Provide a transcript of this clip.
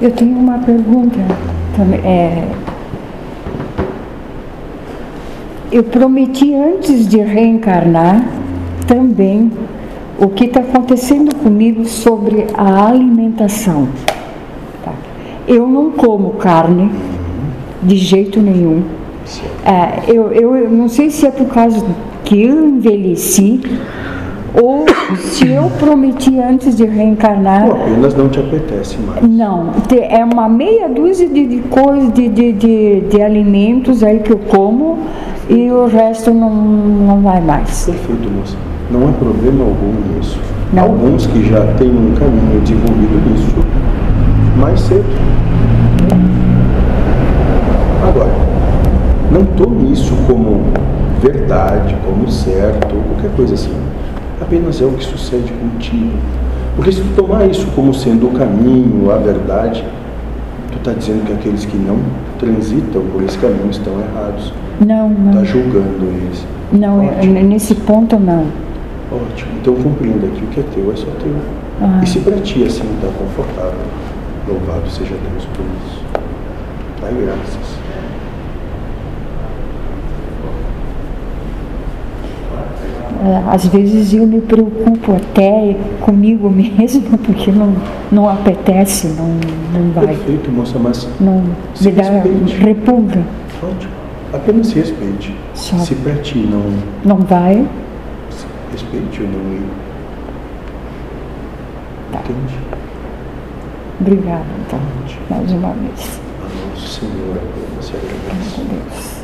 Eu tenho uma pergunta também. É, eu prometi antes de reencarnar também o que está acontecendo comigo sobre a alimentação. Tá? Eu não como carne de jeito nenhum. É, eu, eu não sei se é por causa que eu envelheci ou se eu prometi antes de reencarnar. Ou apenas não te apetece mais. Não, é uma meia dúzia de, de coisas, de, de, de, de, alimentos aí que eu como e o resto não, não vai mais. Perfeito, moça. Não há problema algum nisso. Não. Alguns que já têm um caminho desenvolvido nisso mais cedo. Agora, não tome isso como verdade, como certo, qualquer coisa assim apenas é o que sucede contigo. Porque se tu tomar isso como sendo o caminho, a verdade, tu está dizendo que aqueles que não transitam por esse caminho estão errados. Não, não. Está julgando eles. Não, Ótimo. nesse ponto não. Ótimo. Então compreenda que o que é teu é só teu. Ah. E se para ti assim está confortável, louvado seja Deus por isso. Dai graças. É, às vezes eu me preocupo até comigo mesmo, porque não, não apetece, não, não vai. Perfeito, moça, mas não me dá repulga. Ótimo. Apenas respeite. Só. Se para ti não. Não vai. Respeite ou não ir. Tá. Entende? Obrigada, então, mais uma vez. A Nosso Senhor, você agradece.